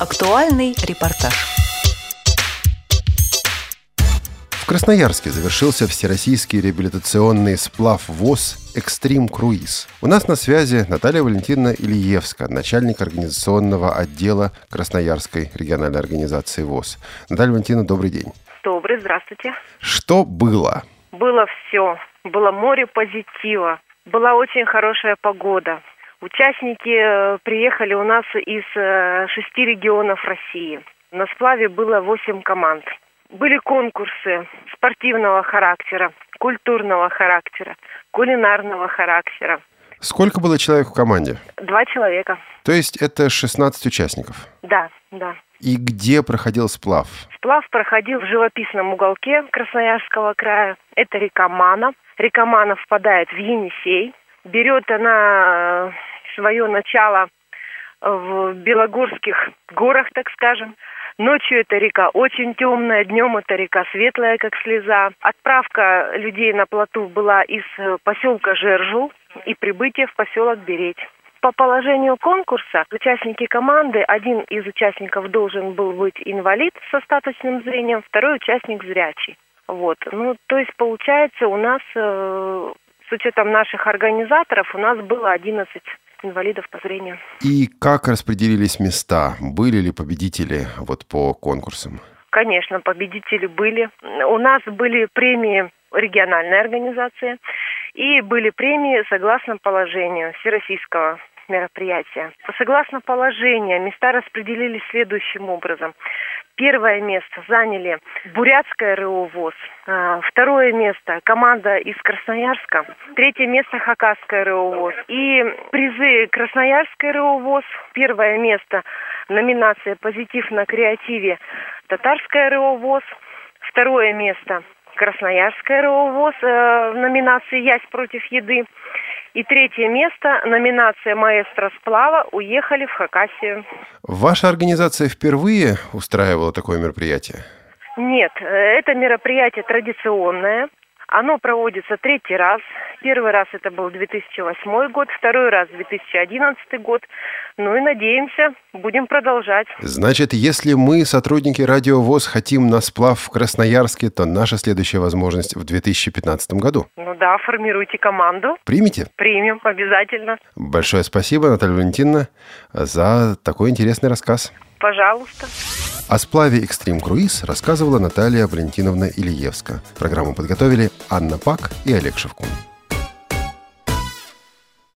Актуальный репортаж. В Красноярске завершился всероссийский реабилитационный сплав ВОЗ «Экстрим Круиз». У нас на связи Наталья Валентиновна Ильевска, начальник организационного отдела Красноярской региональной организации ВОЗ. Наталья Валентиновна, добрый день. Добрый, здравствуйте. Что было? Было все. Было море позитива. Была очень хорошая погода. Участники э, приехали у нас из э, шести регионов России. На сплаве было восемь команд. Были конкурсы спортивного характера, культурного характера, кулинарного характера. Сколько было человек в команде? Два человека. То есть это 16 участников? Да, да. И где проходил сплав? Сплав проходил в живописном уголке Красноярского края. Это река Мана. Река Мана впадает в Енисей. Берет она свое начало в Белогорских горах, так скажем. Ночью эта река очень темная, днем эта река светлая, как слеза. Отправка людей на плоту была из поселка Жержул и прибытие в поселок Береть. По положению конкурса участники команды, один из участников должен был быть инвалид с остаточным зрением, второй участник зрячий. Вот. Ну, то есть, получается, у нас, э, с учетом наших организаторов, у нас было 11 инвалидов по зрению. И как распределились места? Были ли победители вот по конкурсам? Конечно, победители были. У нас были премии региональной организации и были премии согласно положению Всероссийского мероприятия. Согласно положению, места распределились следующим образом. Первое место заняли Бурятская РО ВОЗ. А, второе место команда из Красноярска. Третье место Хакасская РО ВОЗ. И призы Красноярской РО ВОЗ. Первое место номинация «Позитив на креативе» Татарская РО ВОЗ. Второе место Красноярская РО ВОЗ э, в номинации «Ясь против еды». И третье место, номинация «Маэстро сплава» уехали в Хакасию. Ваша организация впервые устраивала такое мероприятие? Нет, э, это мероприятие традиционное. Оно проводится третий раз. Первый раз это был 2008 год, второй раз 2011 год. Ну и надеемся, будем продолжать. Значит, если мы, сотрудники Радио ВОЗ, хотим на сплав в Красноярске, то наша следующая возможность в 2015 году. Ну да, формируйте команду. Примите? Примем, обязательно. Большое спасибо, Наталья Валентиновна, за такой интересный рассказ. Пожалуйста. О сплаве «Экстрим Круиз» рассказывала Наталья Валентиновна Ильевска. Программу подготовили Анна Пак и Олег Шевкун.